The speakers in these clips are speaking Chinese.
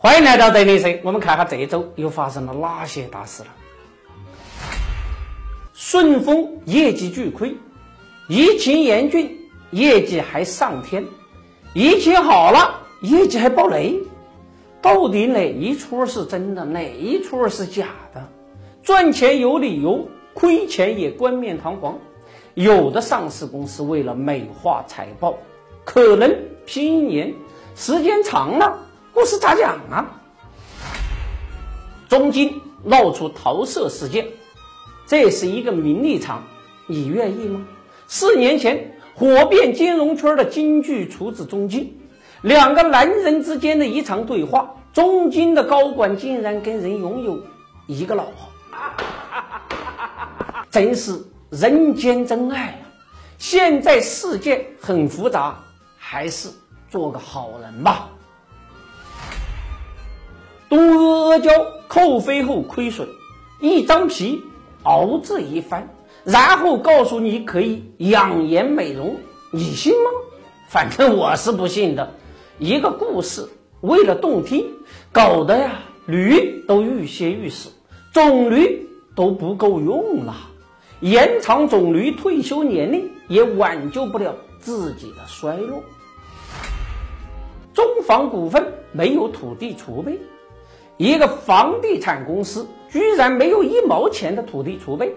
欢迎来到德林社，我们看看这周又发生了哪些大事了。顺丰业绩巨亏，疫情严峻，业绩还上天；疫情好了，业绩还暴雷。到底哪一出是真的，哪一出是假的？赚钱有理由，亏钱也冠冕堂皇。有的上市公司为了美化财报，可能拼一年，时间长了。故事咋讲啊？中金闹出桃色事件，这是一个名利场，你愿意吗？四年前火遍金融圈的京剧厨子中金，两个男人之间的一场对话，中金的高管竟然跟人拥有一个老婆，真是人间真爱啊！现在世界很复杂，还是做个好人吧。阿胶扣费后亏损，一张皮熬制一番，然后告诉你可以养颜美容，你信吗？反正我是不信的。一个故事为了动听，搞得呀驴都欲仙欲死，种驴都不够用了，延长种驴退休年龄也挽救不了自己的衰落。中房股份没有土地储备。一个房地产公司居然没有一毛钱的土地储备，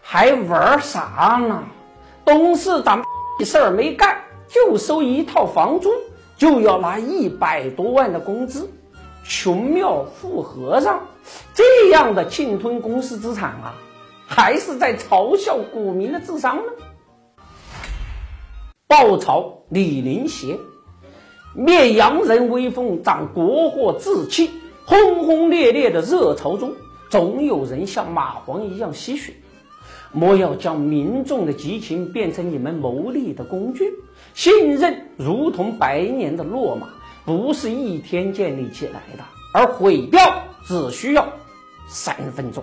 还玩啥呢？董事长事儿没干，就收一套房租，就要拿一百多万的工资，穷庙富和尚，这样的侵吞公司资产啊，还是在嘲笑股民的智商呢？爆炒李林鞋，灭洋人威风，长国货志气。轰轰烈烈的热潮中，总有人像蚂蟥一样吸血。莫要将民众的激情变成你们谋利的工具。信任如同百年的骆马，不是一天建立起来的，而毁掉只需要三分钟。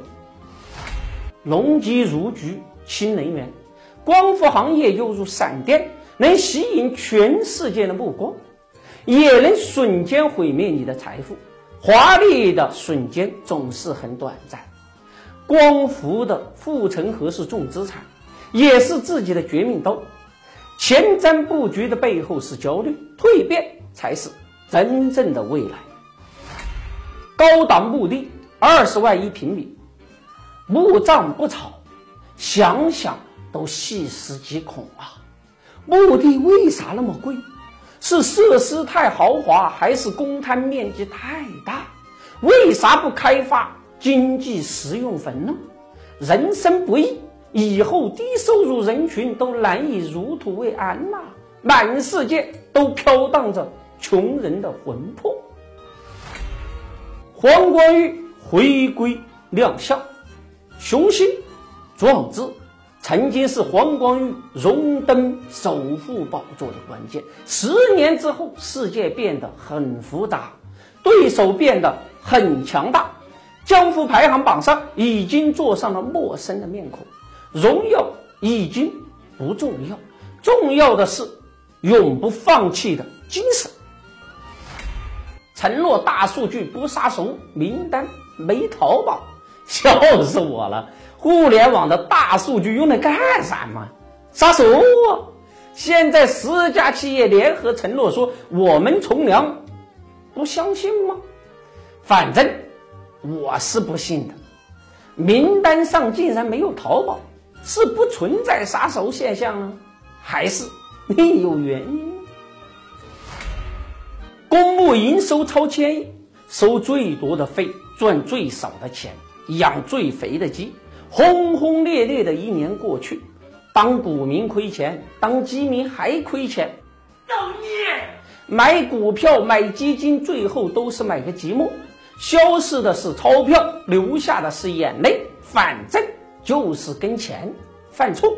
隆基入局新能源，光伏行业犹如闪电，能吸引全世界的目光，也能瞬间毁灭你的财富。华丽的瞬间总是很短暂，光伏的护城河是重资产，也是自己的绝命刀。前瞻布局的背后是焦虑，蜕变才是真正的未来。高档墓地二十万一平米，墓葬不炒，想想都细思极恐啊！墓地为啥那么贵？是设施太豪华，还是公摊面积太大？为啥不开发经济实用坟呢？人生不易，以后低收入人群都难以入土为安呐！满世界都飘荡着穷人的魂魄。黄光裕回归亮相，雄心壮志。曾经是黄光裕荣登首富宝座的关键。十年之后，世界变得很复杂，对手变得很强大，江湖排行榜上已经坐上了陌生的面孔。荣耀已经不重要，重要的是永不放弃的精神。承诺大数据不杀熟，名单没淘宝，笑死我了。互联网的大数据用来干什么？杀熟！现在十家企业联合承诺说，我们从良，不相信吗？反正我是不信的。名单上竟然没有淘宝，是不存在杀熟现象呢，还是另有原因？公募营收超千亿，收最多的费，赚最少的钱，养最肥的鸡。轰轰烈烈的一年过去，当股民亏钱，当基民还亏钱，造孽！买股票、买基金，最后都是买个寂寞，消失的是钞票，留下的是眼泪，反正就是跟钱犯错。